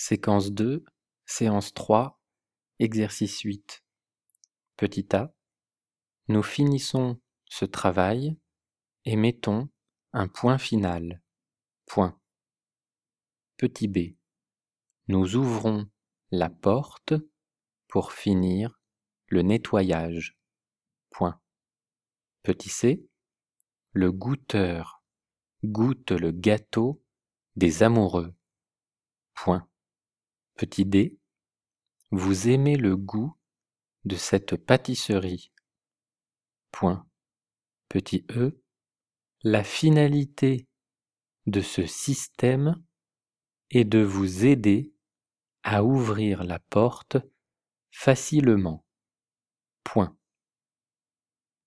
Séquence 2, séance 3, exercice 8. Petit a, nous finissons ce travail et mettons un point final. Point. Petit b, nous ouvrons la porte pour finir le nettoyage. Point. Petit c, le goûteur goûte le gâteau des amoureux. Point. Petit d, vous aimez le goût de cette pâtisserie. Point. Petit e, la finalité de ce système est de vous aider à ouvrir la porte facilement. Point.